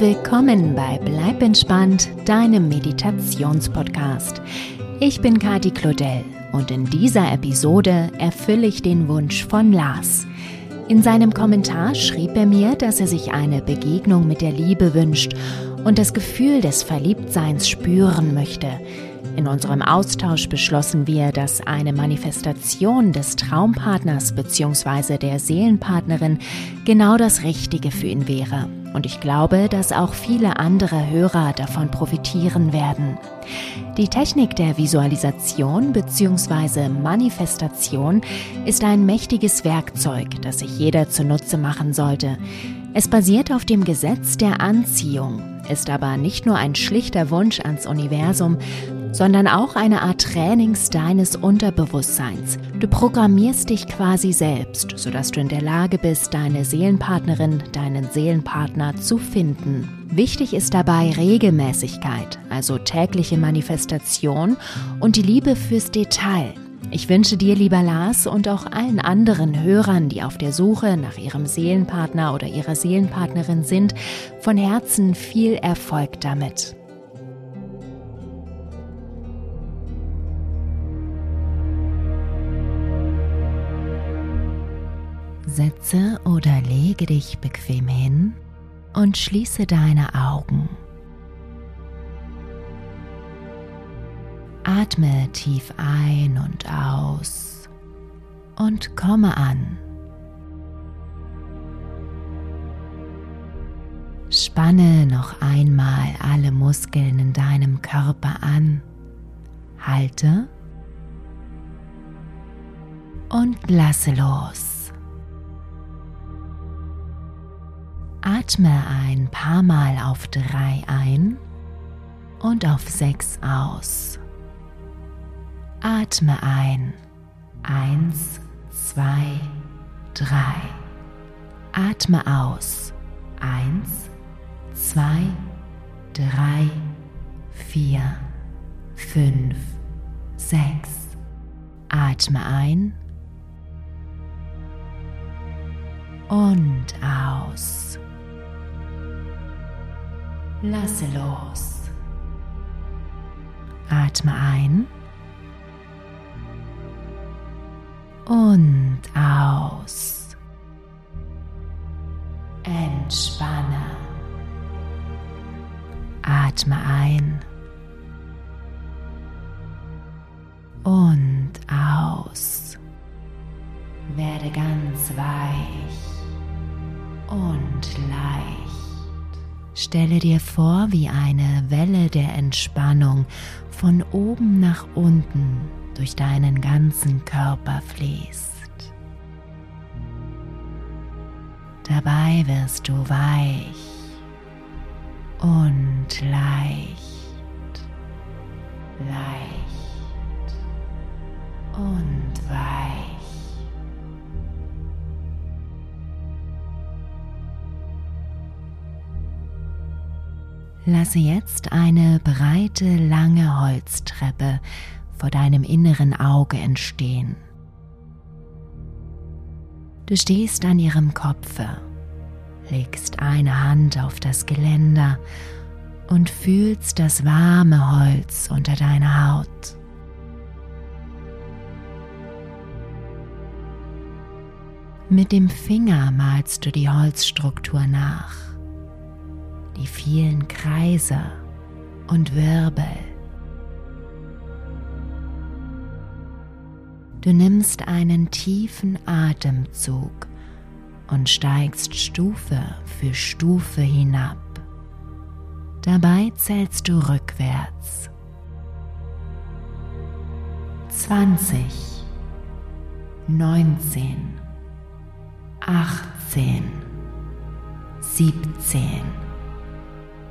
willkommen bei Bleib entspannt, deinem Meditationspodcast. Ich bin Kati Claudel und in dieser Episode erfülle ich den Wunsch von Lars. In seinem Kommentar schrieb er mir, dass er sich eine Begegnung mit der Liebe wünscht und das Gefühl des Verliebtseins spüren möchte. In unserem Austausch beschlossen wir, dass eine Manifestation des Traumpartners bzw. der Seelenpartnerin genau das Richtige für ihn wäre. Und ich glaube, dass auch viele andere Hörer davon profitieren werden. Die Technik der Visualisation bzw. Manifestation ist ein mächtiges Werkzeug, das sich jeder zunutze machen sollte. Es basiert auf dem Gesetz der Anziehung, ist aber nicht nur ein schlichter Wunsch ans Universum, sondern auch eine Art Trainings deines Unterbewusstseins. Du programmierst dich quasi selbst, sodass du in der Lage bist, deine Seelenpartnerin, deinen Seelenpartner zu finden. Wichtig ist dabei Regelmäßigkeit, also tägliche Manifestation und die Liebe fürs Detail. Ich wünsche dir, lieber Lars, und auch allen anderen Hörern, die auf der Suche nach ihrem Seelenpartner oder ihrer Seelenpartnerin sind, von Herzen viel Erfolg damit. Setze oder lege dich bequem hin und schließe deine Augen. Atme tief ein und aus und komme an. Spanne noch einmal alle Muskeln in deinem Körper an. Halte und lasse los. Atme ein paar Mal auf drei ein und auf sechs aus. Atme ein. Eins, zwei, drei. Atme aus. Eins, zwei, drei, vier, fünf, sechs. Atme ein und aus. Lasse los. Atme ein und aus. Entspanne. Atme ein Stelle dir vor, wie eine Welle der Entspannung von oben nach unten durch deinen ganzen Körper fließt. Dabei wirst du weich und leicht, leicht und Lasse jetzt eine breite, lange Holztreppe vor deinem inneren Auge entstehen. Du stehst an ihrem Kopfe, legst eine Hand auf das Geländer und fühlst das warme Holz unter deiner Haut. Mit dem Finger malst du die Holzstruktur nach die vielen Kreise und Wirbel. Du nimmst einen tiefen Atemzug und steigst Stufe für Stufe hinab. Dabei zählst du rückwärts. 20, 19, 18, 17,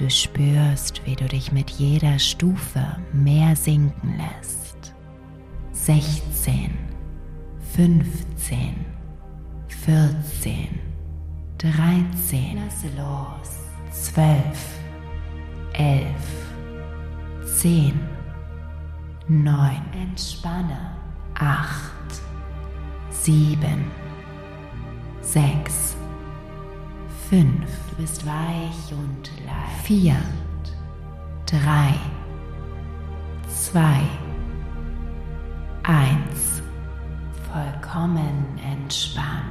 Du spürst, wie du dich mit jeder Stufe mehr sinken lässt. 16, 15, 14, 13, lasse los. 12, 11, 10, 9, entspanne. 8, 7, 6, Fünf. Du bist weich und leicht. Vier. Drei. Zwei. Eins. Vollkommen entspannt.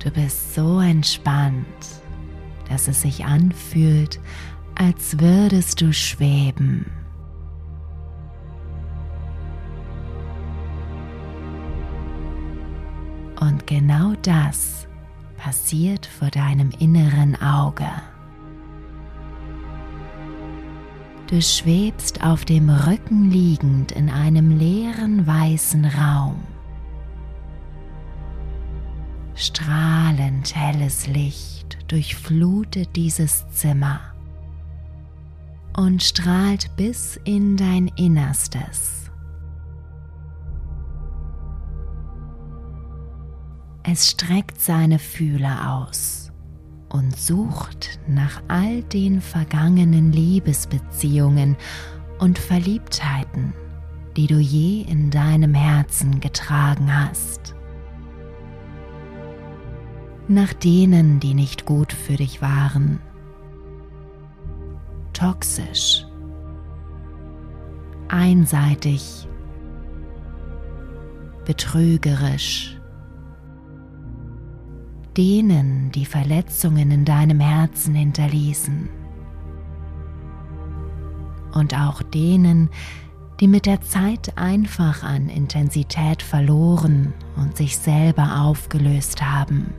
Du bist so entspannt, dass es sich anfühlt, als würdest du schweben. Und genau das passiert vor deinem inneren Auge. Du schwebst auf dem Rücken liegend in einem leeren weißen Raum. Strahlend helles Licht durchflutet dieses Zimmer und strahlt bis in dein Innerstes. Es streckt seine Fühler aus und sucht nach all den vergangenen Liebesbeziehungen und Verliebtheiten, die du je in deinem Herzen getragen hast. Nach denen, die nicht gut für dich waren, toxisch, einseitig, betrügerisch, denen, die Verletzungen in deinem Herzen hinterließen und auch denen, die mit der Zeit einfach an Intensität verloren und sich selber aufgelöst haben.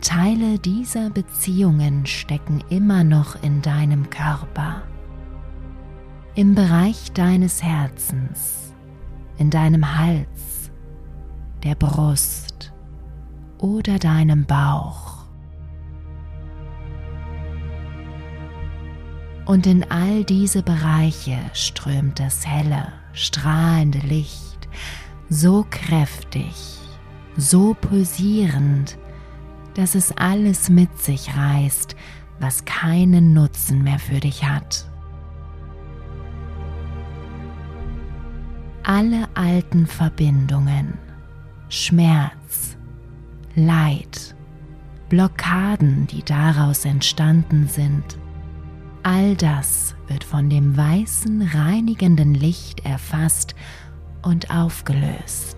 Teile dieser Beziehungen stecken immer noch in deinem Körper, im Bereich deines Herzens, in deinem Hals, der Brust oder deinem Bauch. Und in all diese Bereiche strömt das helle, strahlende Licht so kräftig, so pulsierend, dass es alles mit sich reißt, was keinen Nutzen mehr für dich hat. Alle alten Verbindungen, Schmerz, Leid, Blockaden, die daraus entstanden sind, all das wird von dem weißen, reinigenden Licht erfasst und aufgelöst.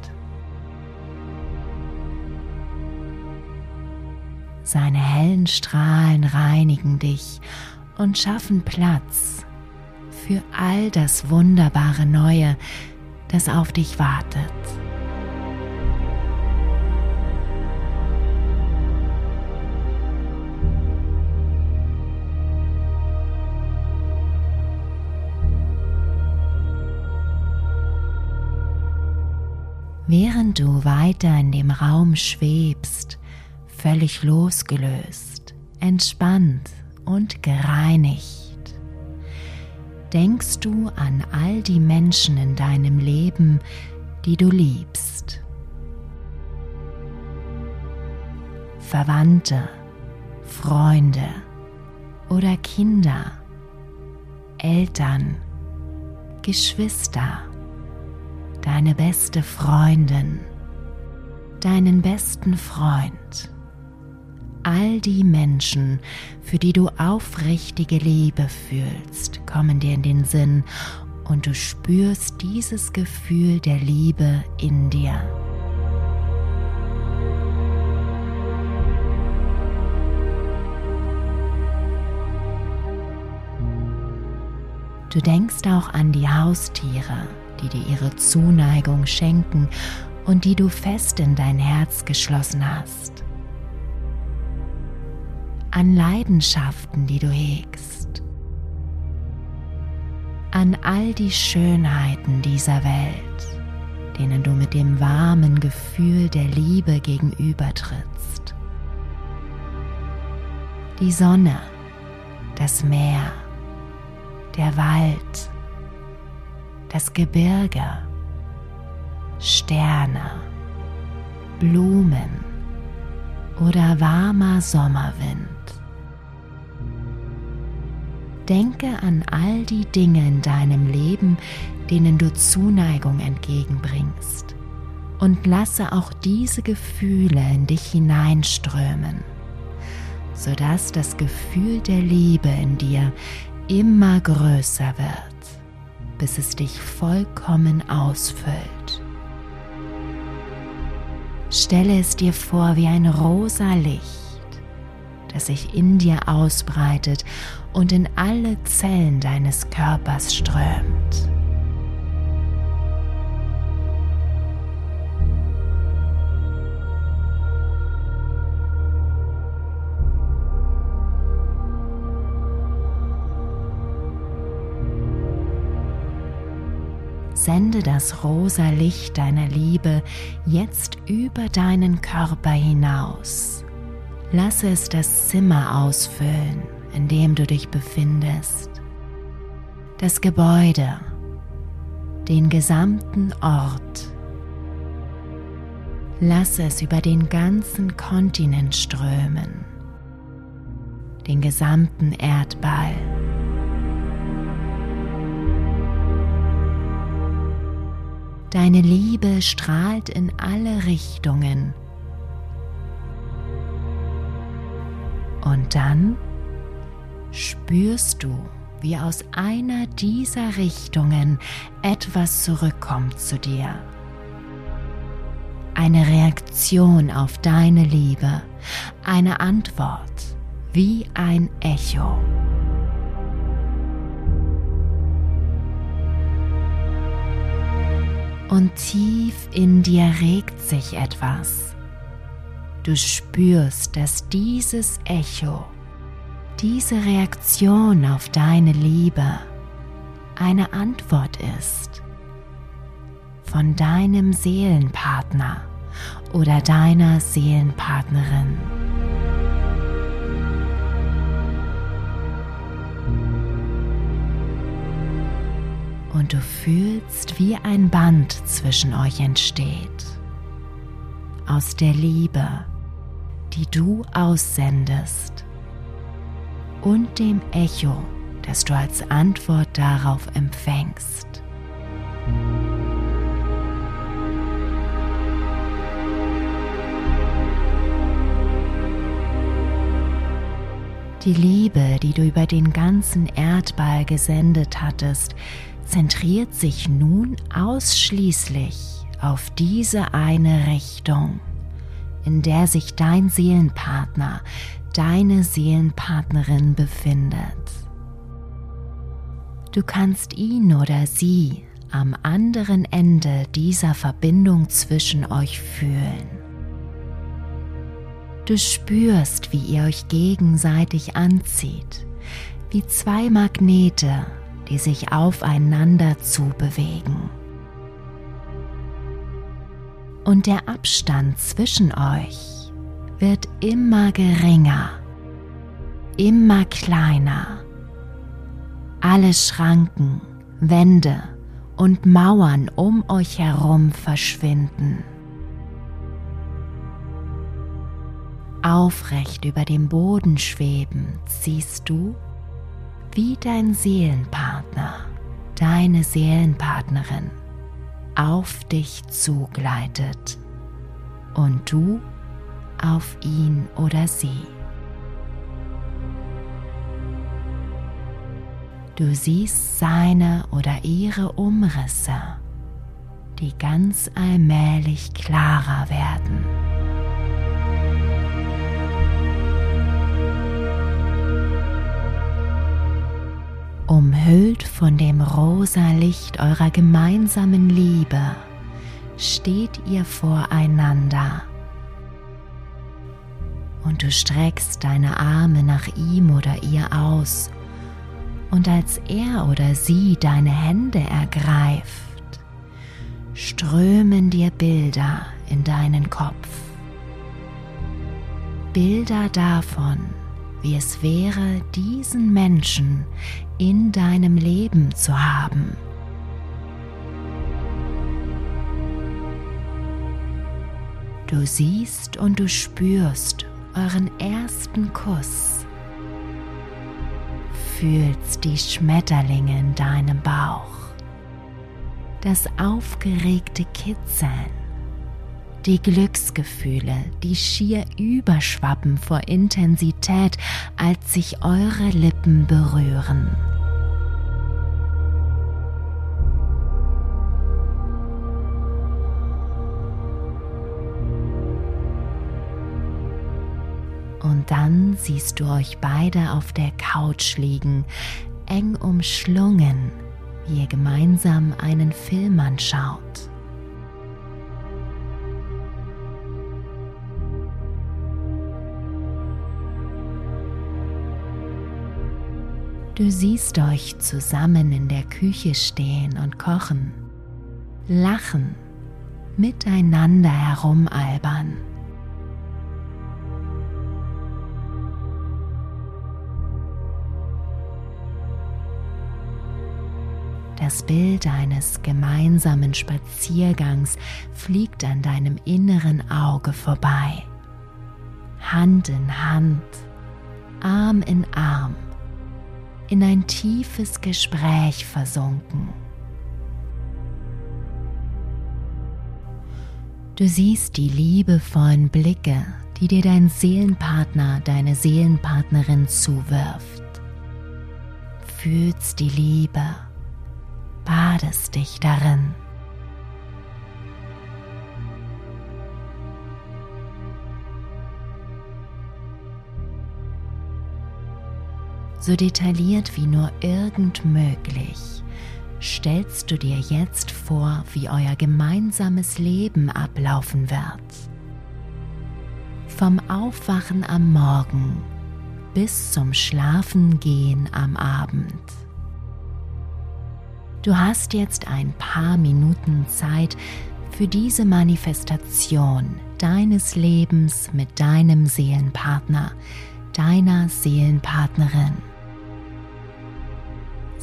Seine hellen Strahlen reinigen dich und schaffen Platz für all das wunderbare Neue, das auf dich wartet. Während du weiter in dem Raum schwebst, völlig losgelöst, entspannt und gereinigt. Denkst du an all die Menschen in deinem Leben, die du liebst. Verwandte, Freunde oder Kinder, Eltern, Geschwister, deine beste Freundin, deinen besten Freund all die Menschen, für die du aufrichtige Liebe fühlst, kommen dir in den Sinn und du spürst dieses Gefühl der Liebe in dir. Du denkst auch an die Haustiere, die dir ihre Zuneigung schenken und die du fest in dein Herz geschlossen hast an Leidenschaften, die du hegst, an all die Schönheiten dieser Welt, denen du mit dem warmen Gefühl der Liebe gegenübertrittst. Die Sonne, das Meer, der Wald, das Gebirge, Sterne, Blumen oder warmer Sommerwind. Denke an all die Dinge in deinem Leben, denen du Zuneigung entgegenbringst und lasse auch diese Gefühle in dich hineinströmen, sodass das Gefühl der Liebe in dir immer größer wird, bis es dich vollkommen ausfüllt. Stelle es dir vor wie ein rosa Licht, das sich in dir ausbreitet und in alle Zellen deines Körpers strömt. Sende das rosa Licht deiner Liebe jetzt über deinen Körper hinaus. Lasse es das Zimmer ausfüllen, in dem du dich befindest, das Gebäude, den gesamten Ort. Lasse es über den ganzen Kontinent strömen, den gesamten Erdball. Deine Liebe strahlt in alle Richtungen. Und dann spürst du, wie aus einer dieser Richtungen etwas zurückkommt zu dir. Eine Reaktion auf deine Liebe, eine Antwort, wie ein Echo. Und tief in dir regt sich etwas. Du spürst, dass dieses Echo, diese Reaktion auf deine Liebe eine Antwort ist von deinem Seelenpartner oder deiner Seelenpartnerin. Und du fühlst, wie ein Band zwischen euch entsteht. Aus der Liebe, die du aussendest und dem Echo, das du als Antwort darauf empfängst. Die Liebe, die du über den ganzen Erdball gesendet hattest, zentriert sich nun ausschließlich auf diese eine Richtung, in der sich dein Seelenpartner, deine Seelenpartnerin befindet. Du kannst ihn oder sie am anderen Ende dieser Verbindung zwischen euch fühlen. Du spürst, wie ihr euch gegenseitig anzieht, wie zwei Magnete die sich aufeinander zubewegen. Und der Abstand zwischen euch wird immer geringer, immer kleiner. Alle Schranken, Wände und Mauern um euch herum verschwinden. Aufrecht über dem Boden schwebend siehst du, wie dein Seelenpartner, deine Seelenpartnerin auf dich zugleitet und du auf ihn oder sie. Du siehst seine oder ihre Umrisse, die ganz allmählich klarer werden. Umhüllt von dem rosa Licht eurer gemeinsamen Liebe steht ihr voreinander. Und du streckst deine Arme nach ihm oder ihr aus, und als er oder sie deine Hände ergreift, strömen dir Bilder in deinen Kopf. Bilder davon, wie es wäre, diesen Menschen in deinem Leben zu haben. Du siehst und du spürst euren ersten Kuss, fühlst die Schmetterlinge in deinem Bauch, das aufgeregte Kitzeln die Glücksgefühle, die schier überschwappen vor Intensität, als sich eure Lippen berühren. Und dann siehst du euch beide auf der Couch liegen, eng umschlungen, wie ihr gemeinsam einen Film anschaut. Du siehst euch zusammen in der Küche stehen und kochen, lachen, miteinander herumalbern. Das Bild eines gemeinsamen Spaziergangs fliegt an deinem inneren Auge vorbei. Hand in Hand, Arm in Arm in ein tiefes Gespräch versunken. Du siehst die liebevollen Blicke, die dir dein Seelenpartner, deine Seelenpartnerin zuwirft. Fühlst die Liebe, badest dich darin. So detailliert wie nur irgend möglich, stellst du dir jetzt vor, wie euer gemeinsames Leben ablaufen wird. Vom Aufwachen am Morgen bis zum Schlafengehen am Abend. Du hast jetzt ein paar Minuten Zeit für diese Manifestation deines Lebens mit deinem Seelenpartner, deiner Seelenpartnerin.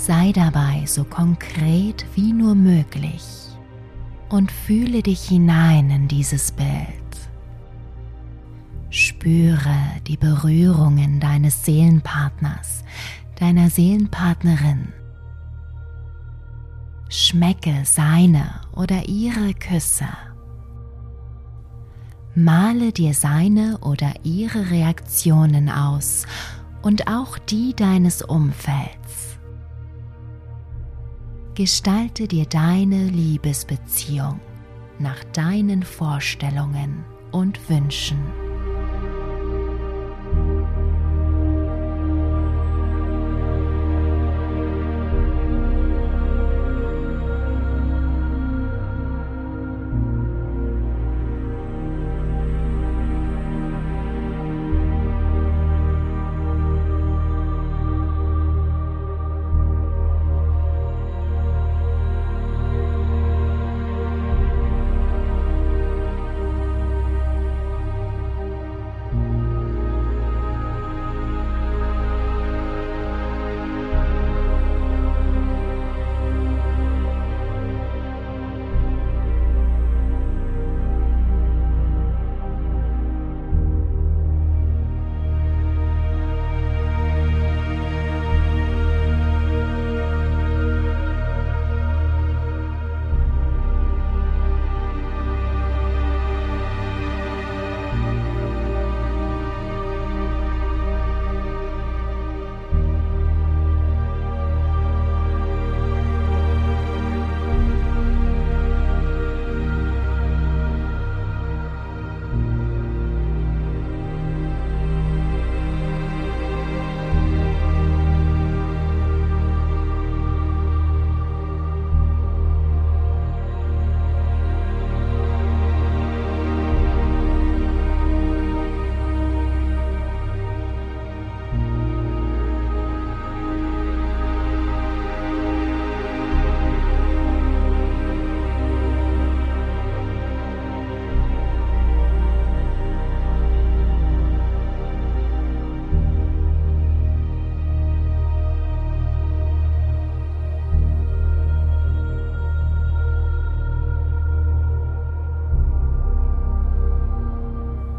Sei dabei so konkret wie nur möglich und fühle dich hinein in dieses Bild. Spüre die Berührungen deines Seelenpartners, deiner Seelenpartnerin. Schmecke seine oder ihre Küsse. Male dir seine oder ihre Reaktionen aus und auch die deines Umfelds. Gestalte dir deine Liebesbeziehung nach deinen Vorstellungen und Wünschen.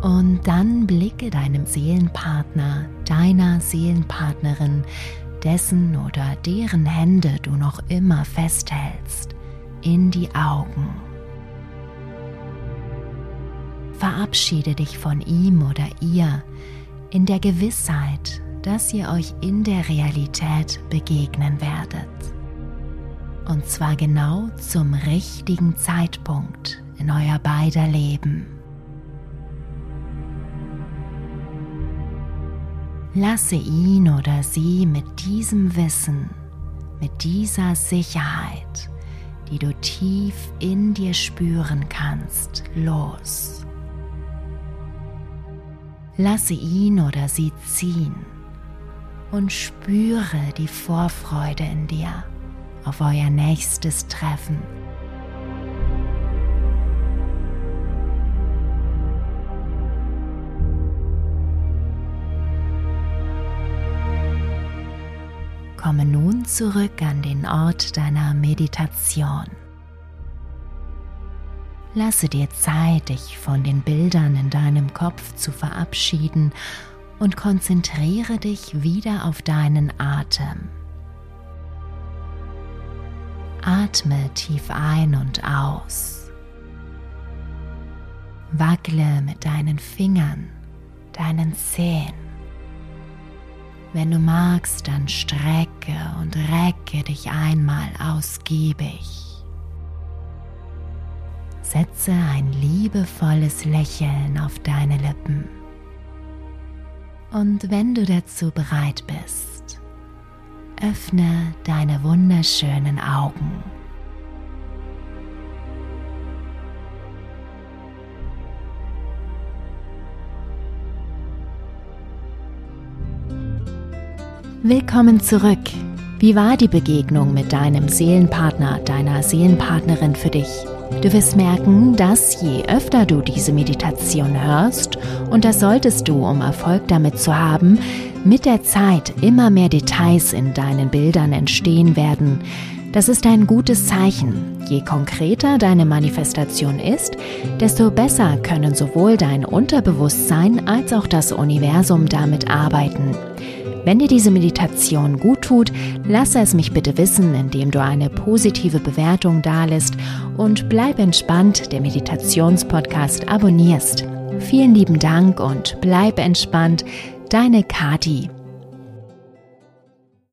Und dann blicke deinem Seelenpartner, deiner Seelenpartnerin, dessen oder deren Hände du noch immer festhältst, in die Augen. verabschiede dich von ihm oder ihr in der Gewissheit, dass ihr euch in der Realität begegnen werdet. Und zwar genau zum richtigen Zeitpunkt in euer beider Leben. Lasse ihn oder sie mit diesem Wissen, mit dieser Sicherheit, die du tief in dir spüren kannst, los. Lasse ihn oder sie ziehen und spüre die Vorfreude in dir auf euer nächstes Treffen. Komme nun zurück an den Ort deiner Meditation. Lasse dir Zeit, dich von den Bildern in deinem Kopf zu verabschieden und konzentriere dich wieder auf deinen Atem. Atme tief ein und aus. Wackle mit deinen Fingern, deinen Zehen. Wenn du magst, dann strecke und recke dich einmal ausgiebig. Setze ein liebevolles Lächeln auf deine Lippen. Und wenn du dazu bereit bist, öffne deine wunderschönen Augen. Willkommen zurück. Wie war die Begegnung mit deinem Seelenpartner, deiner Seelenpartnerin für dich? Du wirst merken, dass je öfter du diese Meditation hörst, und das solltest du, um Erfolg damit zu haben, mit der Zeit immer mehr Details in deinen Bildern entstehen werden. Das ist ein gutes Zeichen. Je konkreter deine Manifestation ist, desto besser können sowohl dein Unterbewusstsein als auch das Universum damit arbeiten. Wenn dir diese Meditation gut tut, lasse es mich bitte wissen, indem du eine positive Bewertung dalässt und bleib entspannt, der Meditationspodcast abonnierst. Vielen lieben Dank und bleib entspannt, deine Kati.